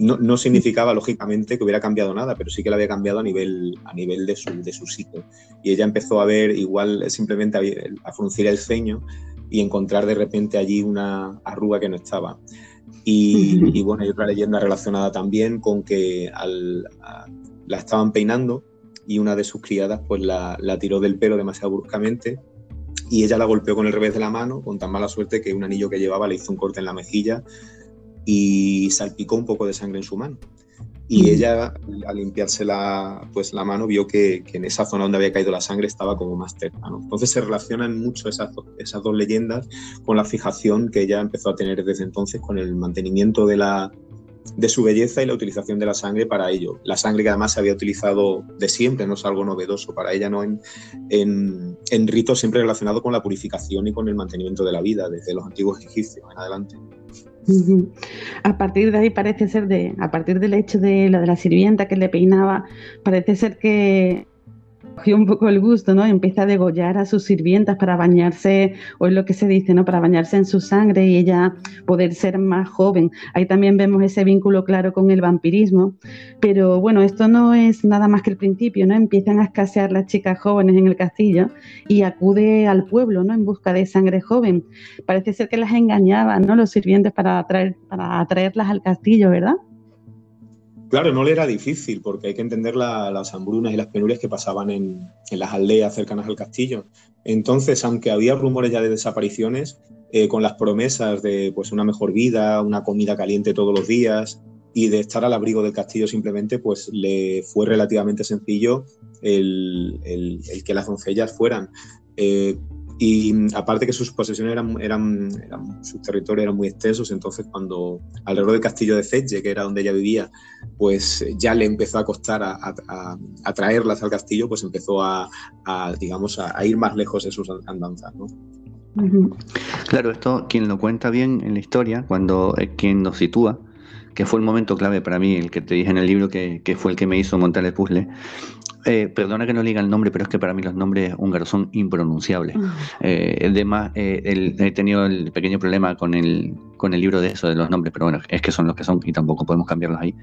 no, significaba lógicamente que hubiera cambiado nada, pero sí que la había cambiado a nivel, a nivel de, su, de su sitio. Y ella empezó a ver igual simplemente a, fruncir el ceño y encontrar de repente allí una arruga que no estaba. Y, bueno, hay otra leyenda relacionada también con que la estaban peinando y una de sus criadas pues la, la, tiró del pelo demasiado bruscamente y ella la golpeó con el revés de la mano con tan mala suerte que un anillo que llevaba le hizo un corte en la mejilla y salpicó un poco de sangre en su mano. Y ella, al limpiarse la, pues, la mano, vio que, en esa zona donde había caído la sangre estaba como más terna. Entonces se relacionan mucho esas, esas dos leyendas con la fijación que ella empezó a tener desde entonces con el mantenimiento de, la, de su belleza y la utilización de la sangre para ello. La sangre que además se había utilizado de siempre, no es algo novedoso para ella, ¿no? en, en, en ritos siempre relacionados con la purificación y con el mantenimiento de la vida, desde los antiguos egipcios en adelante. A partir de ahí parece ser de, a partir del hecho de lo de la sirvienta que le peinaba, parece ser que un poco el gusto, ¿no? Empieza a degollar a sus sirvientas para bañarse, o es lo que se dice, ¿no? Para bañarse en su sangre y ella poder ser más joven. Ahí también vemos ese vínculo claro con el vampirismo. Pero bueno, esto no es nada más que el principio, ¿no? Empiezan a escasear las chicas jóvenes en el castillo y acude al pueblo, ¿no? En busca de sangre joven. Parece ser que las engañaban, ¿no? Los sirvientes para, atraer, para atraerlas al castillo, ¿verdad? Claro, no le era difícil porque hay que entender las hambrunas y las penurias que pasaban en, las aldeas cercanas al castillo. Entonces, aunque había rumores ya de desapariciones, eh, con las promesas de pues, una mejor vida, una comida caliente todos los días y de estar al abrigo del castillo simplemente, pues le fue relativamente sencillo el, que las doncellas fueran. Eh, y aparte que sus posesiones eran, eran, sus territorios eran muy extensos, entonces cuando alrededor del castillo de Cetge, que era donde ella vivía, pues ya le empezó a costar a, traerlas al castillo, pues empezó a, digamos, a, ir más lejos en sus andanzas, ¿no? Claro, esto quien lo cuenta bien en la historia, cuando es quien nos sitúa, que fue el momento clave para mí, el que te dije en el libro que, que fue el que me hizo montar el puzzle, eh, perdona que no diga el nombre, pero es que para mí los nombres húngaros son impronunciables. Mm. Eh, además, eh, he tenido el pequeño problema con el, con el libro de eso, de los nombres, pero bueno, es que son los que son y tampoco podemos cambiarlos ahí.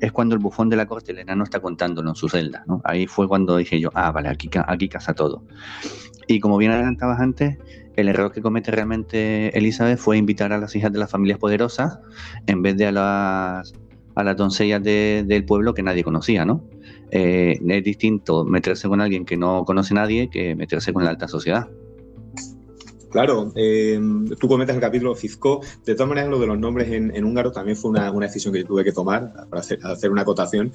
Es cuando el bufón de la corte, el enano, está contándolo en su celda. ¿no? Ahí fue cuando dije yo, ah, vale, aquí, aquí casa todo. Y como bien adelantabas antes, el error que comete realmente Elizabeth fue invitar a las hijas de las familias poderosas en vez de a las, a las doncellas del pueblo que nadie conocía, ¿no? Eh, es distinto meterse con alguien que no conoce a nadie que meterse con la alta sociedad. Claro, eh, tú comentas el capítulo Fizco. De todas maneras, lo de los nombres en, húngaro también fue una, decisión que yo tuve que tomar para hacer, una acotación,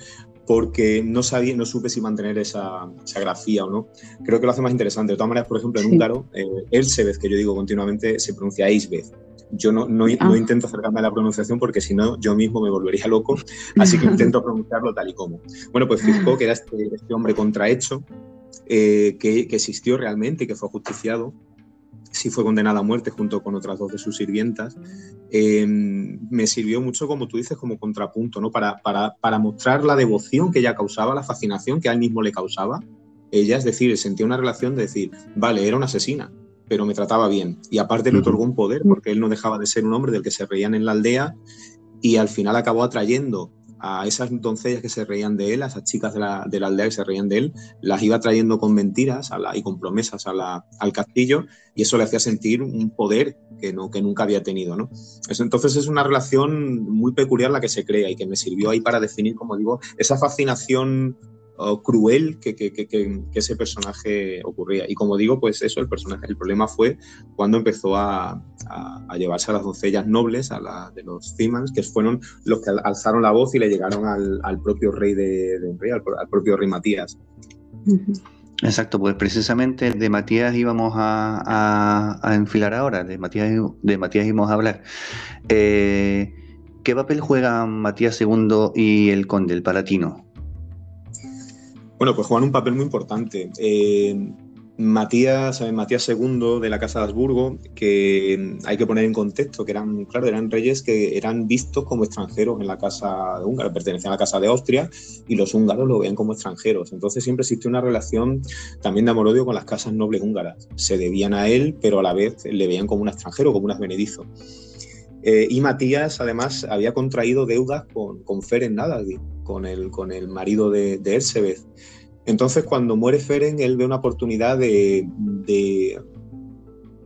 porque no sabía, no supe si mantener esa, grafía o no. Creo que lo hace más interesante. De todas maneras, por ejemplo, en húngaro, eh, Elsebeth, que yo digo continuamente, se pronuncia Eisbeth. Yo no, no, ah. intento acercarme a la pronunciación porque si no yo mismo me volvería loco, así que intento pronunciarlo tal y como. Bueno, pues que era este, este hombre contrahecho, eh, que, que, existió realmente y que fue justiciado, sí fue condenada a muerte junto con otras dos de sus sirvientas, eh, me sirvió mucho, como tú dices, como contrapunto, ¿no? Para, para, para, mostrar la devoción que ella causaba, la fascinación que a él mismo le causaba. Ella, es decir, sentía una relación de decir, vale, era una asesina, pero me trataba bien. Y aparte le otorgó un poder, porque él no dejaba de ser un hombre del que se reían en la aldea y al final acabó atrayendo a esas doncellas que se reían de él, a esas chicas de la, de la aldea que se reían de él, las iba trayendo con mentiras y con promesas al castillo y eso le hacía sentir un poder que, no, que nunca había tenido. ¿no? Eso, entonces es una relación muy peculiar la que se crea y que me sirvió ahí para definir, como digo, esa fascinación cruel que, ese personaje ocurría. Y como digo, pues eso, el personaje, el problema fue cuando empezó a, llevarse a las doncellas nobles, a la de los Cimans, que fueron los que alzaron la voz y le llegaron al, propio rey de, de al, propio rey Matías. Exacto, pues precisamente de Matías íbamos a, enfilar ahora, de Matías, de Matías íbamos a hablar. Eh, ¿Qué papel juegan Matías II y el conde, el palatino? Bueno, pues juegan un papel muy importante. Eh, Matías, Matías II de la Casa de Habsburgo, que hay que poner en contexto que eran, claro, eran reyes que eran vistos como extranjeros en la Casa de Húngara, pertenecían a la Casa de Austria y los húngaros lo veían como extranjeros. Entonces siempre existió una relación también de amor-odio con las casas nobles húngaras. Se debían a él, pero a la vez le veían como un extranjero, como un advenedizo. Eh, y Matías, además, había contraído deudas con, con Feren Nadaldi, con el, con el marido de, de Entonces, cuando muere Feren, él ve una oportunidad de,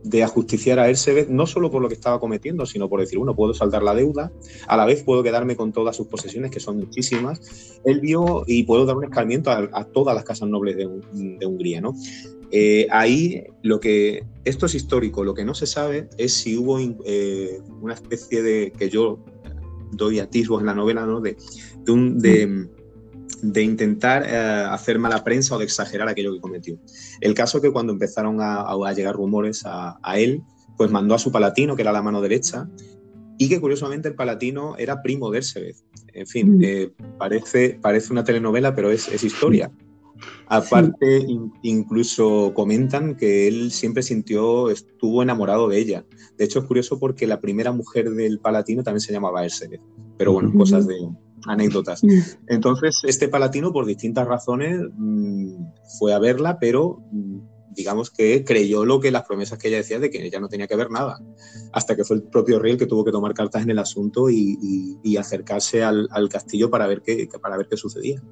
de, ajusticiar a Ersebeth, no solo por lo que estaba cometiendo, sino por decir, bueno, puedo saldar la deuda, a la vez puedo quedarme con todas sus posesiones, que son muchísimas. Él vio y puedo dar un escarmiento a, todas las casas nobles de, de Hungría, ¿no? Eh, ahí lo que, esto es histórico, lo que no se sabe es si hubo eh, una especie de, que yo doy atisbos en la novela, ¿no? de, de, intentar eh, hacer mala prensa o de exagerar aquello que cometió. El caso que cuando empezaron a, llegar rumores a, él, pues mandó a su palatino, que era la mano derecha, y que curiosamente el palatino era primo de Ersebeth. En fin, parece, parece una telenovela, pero es, es historia. Aparte, incluso comentan que él siempre sintió, estuvo enamorado de ella. De hecho, es curioso porque la primera mujer del Palatino también se llamaba Ersebeth. Pero bueno, cosas de anécdotas. Entonces, este Palatino, por distintas razones, mm, fue a verla, pero mm, digamos que creyó lo que las promesas que ella decía de que ella no tenía que ver nada. Hasta que fue el propio rey el que tuvo que tomar cartas en el asunto y, acercarse al, castillo para ver qué, para ver qué sucedía.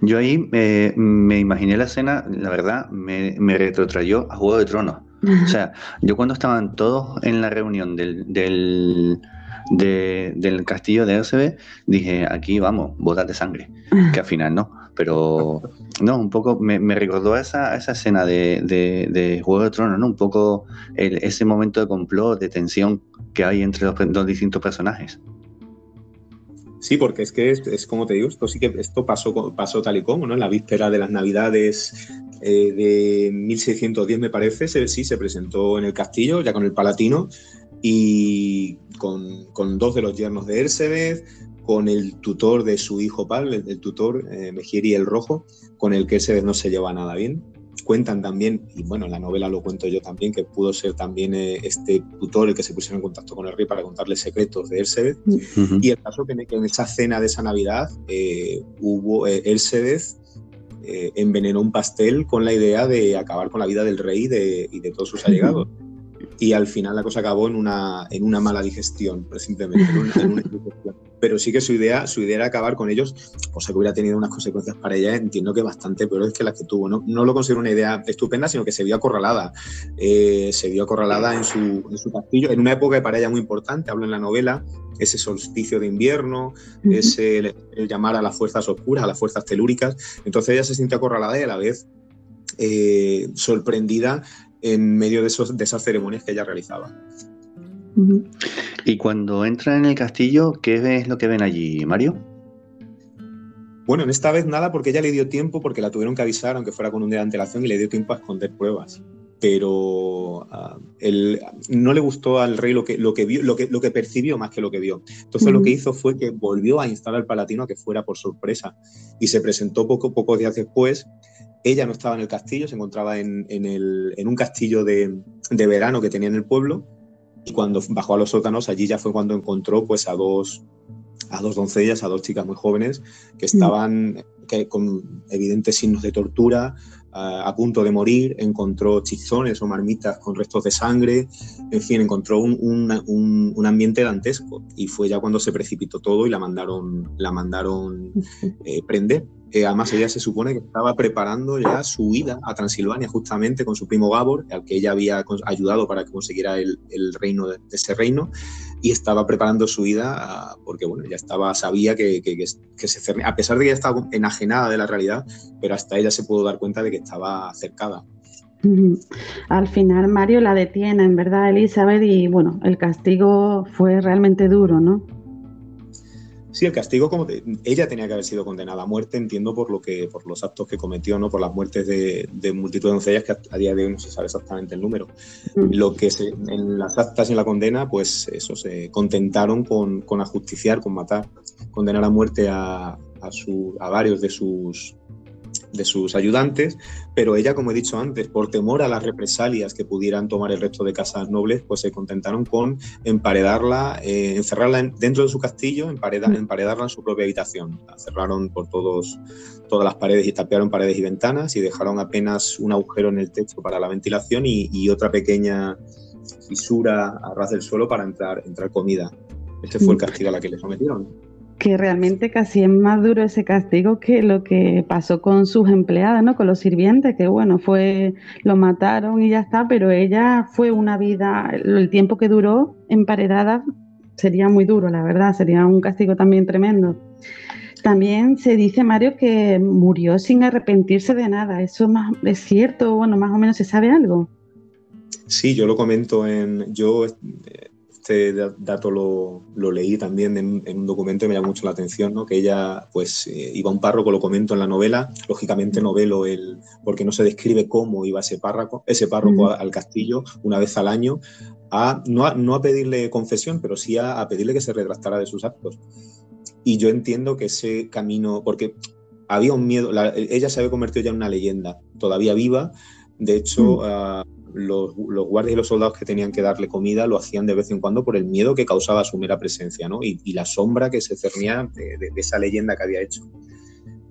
Yo ahí eh, me imaginé la escena, la verdad, me, me retrotrayó a Juego de Tronos. O sea, yo cuando estaban todos en la reunión del, del, del castillo de RCB, dije, aquí vamos, botas de sangre, que al final no. Pero no, un poco me, recordó esa, esa escena de, de, Juego de Tronos, ¿no? Un poco ese momento de complot, de tensión que hay entre los dos distintos personajes. Sí, porque es que es, como te digo, esto sí que esto pasó, pasó tal y como, ¿no? En la víspera de las Navidades eh, de 1610, me parece, sí, se presentó en el castillo, ya con el Palatino, y con, dos de los yernos de Ersebeth, con el tutor de su hijo Pablo, el, tutor eh, el Rojo, con el que Ersebeth no se lleva nada bien cuentan también, y bueno, en la novela lo cuento yo también, que pudo ser también eh, este tutor el que se pusiera en contacto con el rey para contarle secretos de Ersebeth. Y el caso que en, esa cena de esa Navidad eh, hubo eh, eh, envenenó un pastel con la idea de acabar con la vida del rey y de, y de todos sus allegados. Y al final la cosa acabó en una, en una mala digestión, simplemente, Pero sí que su idea, su idea era acabar con ellos, cosa que hubiera tenido unas consecuencias para ella, entiendo que bastante peores que las que tuvo. No, no lo considero una idea estupenda, sino que se vio acorralada. Eh, se vio acorralada en su, en su castillo, en una época para ella muy importante, hablo en la novela, ese solsticio de invierno, ese el, llamar a las fuerzas oscuras, a las fuerzas telúricas. Entonces ella se siente acorralada y a la vez eh, sorprendida en medio de, esos, de esas ceremonias que ella realizaba. Y cuando entra en el castillo, ¿qué es lo que ven allí, Mario? Bueno, en esta vez nada porque ella le dio tiempo, porque la tuvieron que avisar, aunque fuera con un día de antelación, y le dio tiempo a esconder pruebas. pero ah, no le gustó al rey lo que, lo que vio, lo que, lo que percibió más que lo que vio. Entonces lo que hizo fue que volvió a instalar al Palatino a que fuera por sorpresa y se presentó poco, pocos días después. Ella no estaba en el castillo, se encontraba en, en, un castillo de, de, verano que tenía en el pueblo y cuando bajó a los sótanos, allí ya fue cuando encontró pues, a, dos, a dos doncellas, a dos chicas muy jóvenes que estaban que, con evidentes signos de tortura, a, punto de morir, encontró chizones o marmitas con restos de sangre, en fin, encontró un, un, un, ambiente dantesco y fue ya cuando se precipitó todo y la mandaron, la mandaron eh, prender. Eh, además, ella se supone que estaba preparando ya su huida a Transilvania justamente con su primo Gabor, al que ella había ayudado para que consiguiera el, el reino de, ese reino, y estaba preparando su ida porque, bueno, ya estaba, sabía que, que, que se a pesar de que ella estaba enajenada de la realidad, pero hasta ella se pudo dar cuenta de que estaba cercada. Al final Mario la detiene, en verdad, Elizabeth, y bueno, el castigo fue realmente duro, ¿no? Sí, el castigo, como ella tenía que haber sido condenada a muerte, entiendo por lo que, por los actos que cometió, ¿no? Por las muertes de, multitud de doncellas, que a, día de hoy no se sabe exactamente el número. Mm. Lo que en las actas y en la condena, pues eso, se contentaron con, con ajusticiar, con matar, condenar a muerte a, a, a varios de sus de sus ayudantes, pero ella, como he dicho antes, por temor a las represalias que pudieran tomar el resto de casas nobles, pues se contentaron con emparedarla, eh, encerrarla dentro de su castillo, mm. emparedarla en su propia habitación. La cerraron por todos, todas las paredes y tapearon paredes y ventanas y dejaron apenas un agujero en el techo para la ventilación y, otra pequeña fisura a ras del suelo para entrar, entrar comida. Este fue el mm. castigo a la que le sometieron que realmente casi es más duro ese castigo que lo que pasó con sus empleadas, ¿no? Con los sirvientes, que bueno, fue, lo mataron y ya está, pero ella fue una vida, el tiempo que duró emparedada sería muy duro, la verdad, sería un castigo también tremendo. También se dice, Mario, que murió sin arrepentirse de nada. ¿Eso es cierto? Bueno, más o menos se sabe algo. Sí, yo lo comento en. Yo este dato lo, leí también en, un documento y me llamó mucho la atención, ¿no? que ella pues eh, iba a un párroco, lo comento en la novela, lógicamente novelo el, porque no se describe cómo iba ese párroco, ese párroco al castillo una vez al año, a, no, a, no a pedirle confesión, pero sí a, pedirle que se retractara de sus actos. Y yo entiendo que ese camino, porque había un miedo, ella se había convertido ya en una leyenda, todavía viva, de hecho... Ah, los, guardias y los soldados que tenían que darle comida lo hacían de vez en cuando por el miedo que causaba su mera presencia, ¿no? Y, la sombra que se cernía de, esa leyenda que había hecho.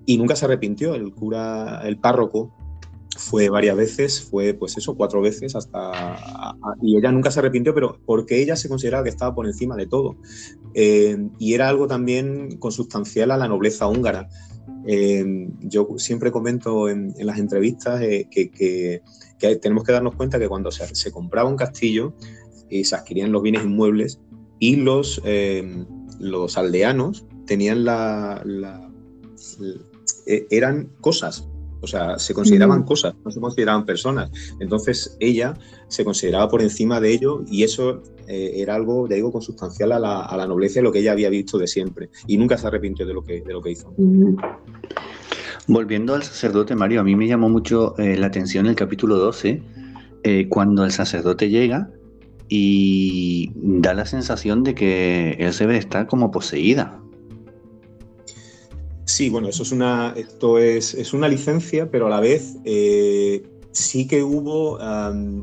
Y nunca se arrepintió, el cura, el párroco, fue varias veces, fue pues eso, cuatro veces hasta... y ella nunca se arrepintió, pero porque ella se consideraba que estaba por encima de todo. Eh, y era algo también consustancial a la nobleza húngara. Eh, yo siempre comento en, las entrevistas eh, que, tenemos que darnos cuenta que cuando se, compraba un castillo y se adquirían los bienes inmuebles y los, eh, los aldeanos tenían la, eran cosas, o sea, se consideraban cosas, no se consideraban personas. Entonces ella se consideraba por encima de ello y eso eh, era algo, ya digo, consustancial a la, a la nobleza, lo que ella había visto de siempre. Y nunca se arrepintió de lo que, de lo que hizo. Volviendo al sacerdote Mario, a mí me llamó mucho eh, la atención el capítulo 12, eh, cuando el sacerdote llega y da la sensación de que él se ve estar como poseída. Sí, bueno, eso es una, esto es, es una licencia, pero a la vez sí que hubo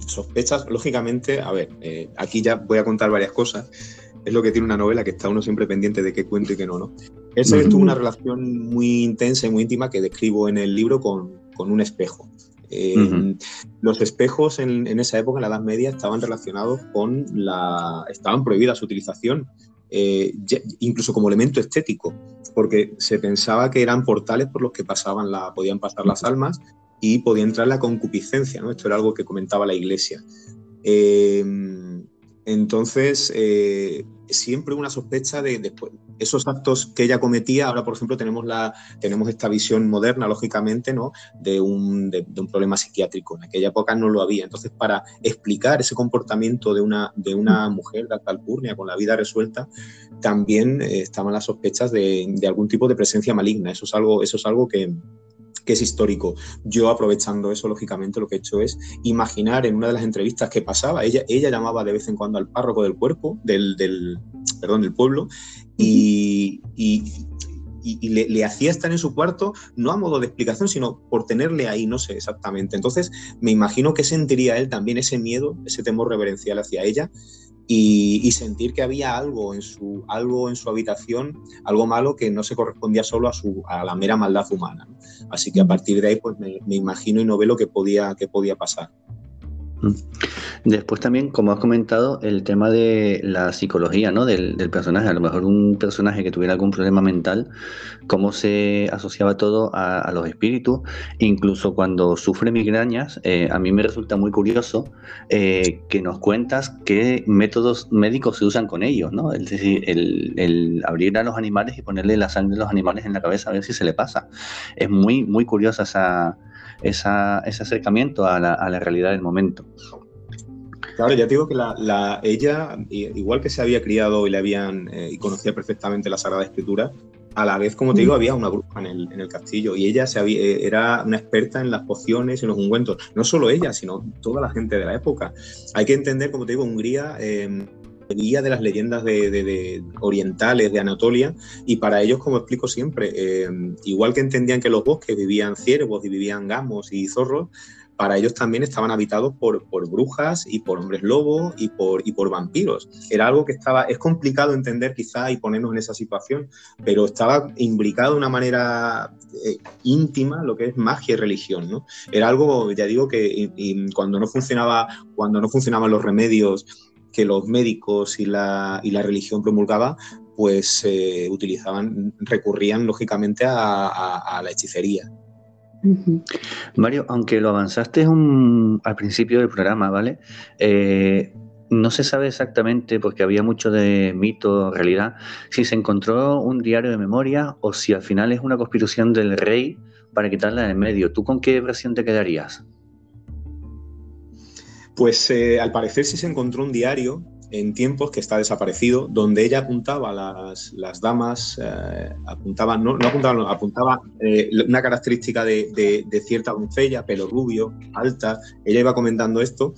sospechas, lógicamente, a ver, eh, aquí ya voy a contar varias cosas, es lo que tiene una novela, que está uno siempre pendiente de qué cuento y qué no, ¿no? Él se tuvo una relación muy intensa y muy íntima que describo en el libro con, un espejo. Eh, los espejos en, esa época, en la Edad Media, estaban relacionados con la... estaban prohibidas su utilización, eh, incluso como elemento estético, porque se pensaba que eran portales por los que pasaban la, podían pasar las almas y podía entrar la concupiscencia, ¿no? Esto era algo que comentaba la Iglesia. Eh, entonces, eh, siempre una sospecha de, esos actos que ella cometía. Ahora, por ejemplo, tenemos, la, tenemos esta visión moderna, lógicamente, ¿no? de, un, de, un problema psiquiátrico. En aquella época no lo había. Entonces, para explicar ese comportamiento de una, de una mujer de alcalpurnia con la vida resuelta, también eh, estaban las sospechas de, algún tipo de presencia maligna. Eso es algo, eso es algo que, que es histórico. Yo aprovechando eso, lógicamente, lo que he hecho es imaginar en una de las entrevistas que pasaba, ella, ella llamaba de vez en cuando al párroco del cuerpo, del, del perdón, del pueblo, y, y, le, hacía estar en su cuarto, no a modo de explicación, sino por tenerle ahí, no sé exactamente. Entonces, me imagino que sentiría él también ese miedo, ese temor reverencial hacia ella. Y, sentir que había algo en su algo en su habitación algo malo que no se correspondía solo a su a la mera maldad humana así que a partir de ahí pues me, me imagino y no ve lo que podía que podía pasar Después también, como has comentado, el tema de la psicología ¿no? del, personaje. A lo mejor un personaje que tuviera algún problema mental, cómo se asociaba todo a, los espíritus. Incluso cuando sufre migrañas, eh, a mí me resulta muy curioso eh, que nos cuentas qué métodos médicos se usan con ellos. ¿no? Es decir, el, abrir a los animales y ponerle la sangre de los animales en la cabeza a ver si se le pasa. Es muy, muy curiosa esa ese acercamiento a la, realidad del momento. Claro, ya te digo que la, ella, igual que se había criado y le habían eh, y conocía perfectamente la Sagrada Escritura, a la vez, como te digo, había una bruja en el, en el castillo y ella se había, eh, era una experta en las pociones y los ungüentos. No solo ella, sino toda la gente de la época. Hay que entender, como te digo, Hungría eh, guía de las leyendas de, orientales de Anatolia y para ellos, como explico siempre, eh, igual que entendían que los bosques vivían ciervos y vivían gamos y zorros, para ellos también estaban habitados por, brujas y por hombres lobos y por, vampiros. Era algo que estaba, es complicado entender quizá y ponernos en esa situación, pero estaba imbricado de una manera eh, íntima lo que es magia y religión. Era algo, ya digo, que cuando, no funcionaba, cuando no funcionaban los remedios que los médicos y la, y la religión promulgaba, pues eh, utilizaban, recurrían lógicamente a, la hechicería. Mario, aunque lo avanzaste al principio del programa, ¿vale? Eh, no se sabe exactamente, porque había mucho de mito, realidad, si se encontró un diario de memoria o si al final es una conspiración del rey para quitarla en medio. ¿Tú con qué versión te quedarías? Pues eh, al parecer sí se encontró un diario en tiempos que está desaparecido, donde ella apuntaba, las, damas eh, apuntaban, no, no apuntaban, apuntaba eh, una característica de, cierta doncella, pelo rubio, alta, ella iba comentando esto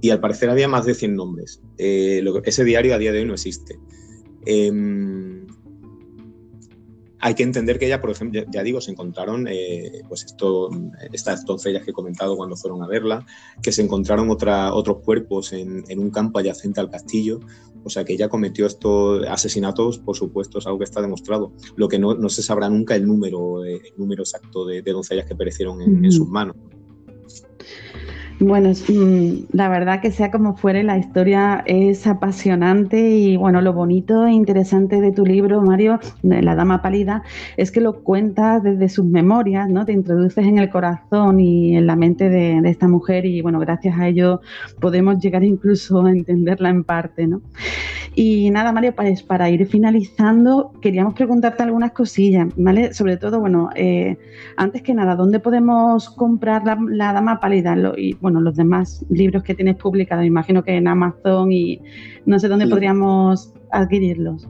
y al parecer había más de 100 nombres. ese diario a día de hoy no existe. Hay que entender que ella, por ejemplo, ya, digo, se encontraron, eh, pues esto, estas doncellas que he comentado cuando fueron a verla, que se encontraron otra, otros cuerpos en, un campo adyacente al castillo, o sea que ella cometió estos asesinatos, por supuesto, es algo que está demostrado. Lo que no, se sabrá nunca el número, eh, el número exacto de, doncellas que perecieron en sus manos. Bueno, mm, la verdad que sea como fuere, la historia es apasionante y bueno, lo bonito e interesante de tu libro, Mario, La Dama Pálida, es que lo cuentas desde sus memorias, ¿no? Te introduces en el corazón y en la mente de, esta mujer y bueno, gracias a ello podemos llegar incluso a entenderla en parte, ¿no? Y nada, Mario, pues para ir finalizando, queríamos preguntarte algunas cosillas, ¿vale? Sobre todo, bueno, eh, antes que nada, ¿dónde podemos comprar la, Dama Pálida? y, bueno, los demás libros que tienes publicados, imagino que en Amazon y no sé dónde podríamos adquirirlos.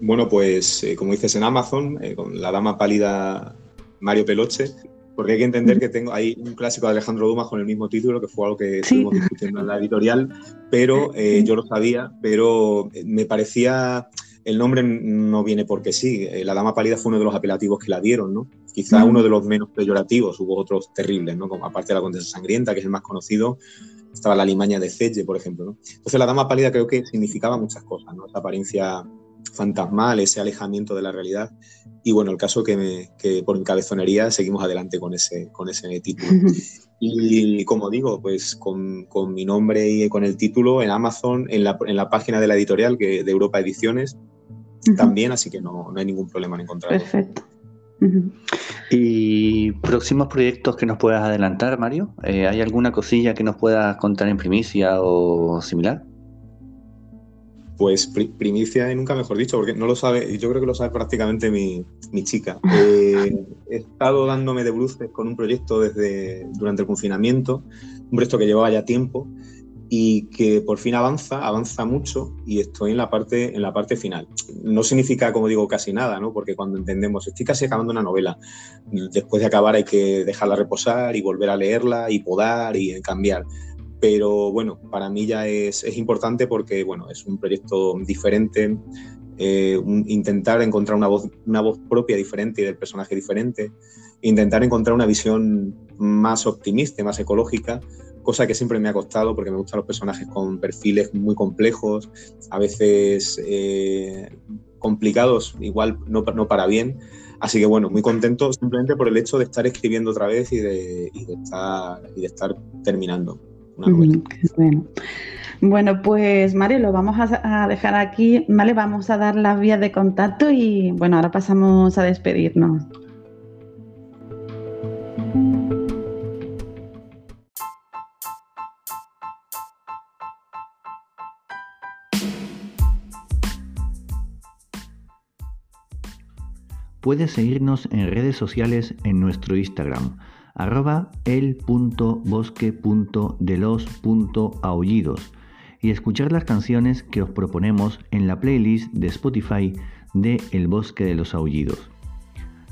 Bueno, pues eh, como dices en Amazon, eh, con La Dama Pálida Mario Peloche, porque hay que entender que tengo hay un clásico de Alejandro Dumas con el mismo título, que fue algo que estuvimos discutiendo en la editorial, pero eh, yo lo sabía, pero me parecía el nombre no viene porque sí. La Dama Pálida fue uno de los apelativos que la dieron, ¿no? Quizá uno de los menos peyorativos, hubo otros terribles, ¿no? Como aparte de la Condesa Sangrienta, que es el más conocido, estaba la limaña de Celle, por ejemplo, ¿no? Entonces la Dama Pálida creo que significaba muchas cosas, ¿no? Esa apariencia fantasmal, ese alejamiento de la realidad. Y bueno, el caso que, que por encabezonería seguimos adelante con ese, con ese título. Y como digo, pues con, con, mi nombre y con el título en Amazon, en la, en la página de la editorial que, de Europa Ediciones, también, así que no, no, hay ningún problema en encontrarlo. Perfecto. ¿Y próximos proyectos que nos puedas adelantar, Mario? Eh, ¿Hay alguna cosilla que nos puedas contar en primicia o similar? Pues primicia y nunca mejor dicho, porque no lo sabe, yo creo que lo sabe prácticamente mi, mi chica. Eh, he estado dándome de bruces con un proyecto desde durante el confinamiento, un proyecto que llevaba ya tiempo y que por fin avanza, avanza mucho y estoy en la parte, en la parte final. No significa, como digo, casi nada, ¿no? porque cuando entendemos, estoy casi acabando una novela, después de acabar hay que dejarla reposar y volver a leerla y podar y cambiar. Pero bueno, para mí ya es, es importante porque bueno, es un proyecto diferente, eh, intentar encontrar una voz, una voz propia diferente y del personaje diferente, intentar encontrar una visión más optimista, más ecológica, cosa que siempre me ha costado porque me gustan los personajes con perfiles muy complejos, a veces eh, complicados, igual no, no, para bien. Así que bueno, muy contento simplemente por el hecho de estar escribiendo otra vez y de, estar, y de estar terminando una novela. bueno. Bueno, pues Mario, lo vamos a, dejar aquí, ¿vale? Vamos a dar las vías de contacto y bueno, ahora pasamos a despedirnos. Puedes seguirnos en redes sociales en nuestro Instagram, arroba el.bosque.delos.aullidos y escuchar las canciones que os proponemos en la playlist de Spotify de El Bosque de los Aullidos.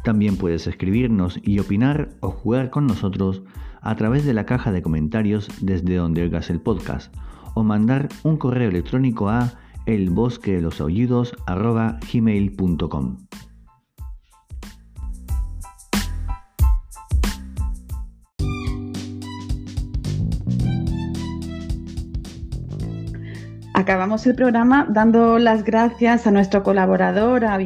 También puedes escribirnos y opinar o jugar con nosotros a través de la caja de comentarios desde donde oigas el podcast o mandar un correo electrónico a elbosquedelosaullidos.gmail.com Acabamos el programa dando las gracias a nuestro colaborador, a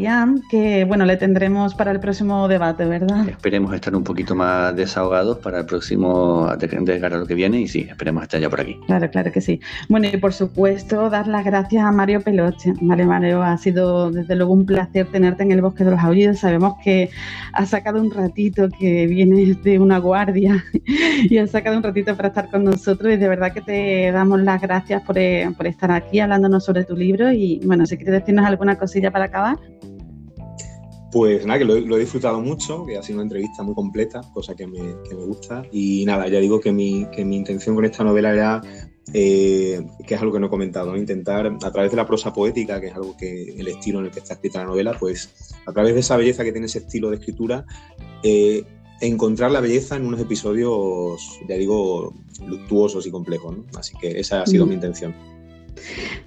que bueno, le tendremos para el próximo debate, ¿verdad? Esperemos estar un poquito más desahogados para el próximo, de cara a lo que viene, y sí, esperemos estar ya por aquí. Claro, claro que sí. Bueno, y por supuesto, dar las gracias a Mario Peloche. Vale, Mario, ha sido desde luego un placer tenerte en el Bosque de los Aullidos. Sabemos que has sacado un ratito, que vienes de una guardia, y has sacado un ratito para estar con nosotros, y de verdad que te damos las gracias por, eh, por estar aquí aquí hablándonos sobre tu libro y bueno, si quieres decirnos alguna cosilla para acabar. Pues nada, que lo, he disfrutado mucho, que ha sido una entrevista muy completa, cosa que me, que me gusta. Y nada, ya digo que mi, que mi intención con esta novela era, eh, que es algo que no he comentado, intentar a través de la prosa poética, que es algo que el estilo en el que está escrita la novela, pues a través de esa belleza que tiene ese estilo de escritura, eh, encontrar la belleza en unos episodios, ya digo, luctuosos y complejos. ¿no? Así que esa ha sido mi intención.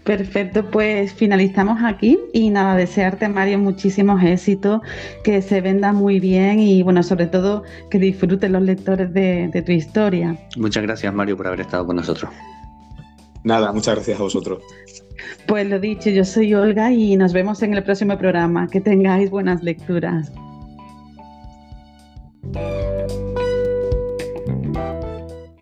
Perfecto, pues finalizamos aquí y nada, desearte Mario muchísimos éxitos, que se venda muy bien y bueno, sobre todo que disfruten los lectores de, de tu historia. Muchas gracias Mario por haber estado con nosotros. Nada, muchas gracias a vosotros. Pues lo dicho, yo soy Olga y nos vemos en el próximo programa. Que tengáis buenas lecturas.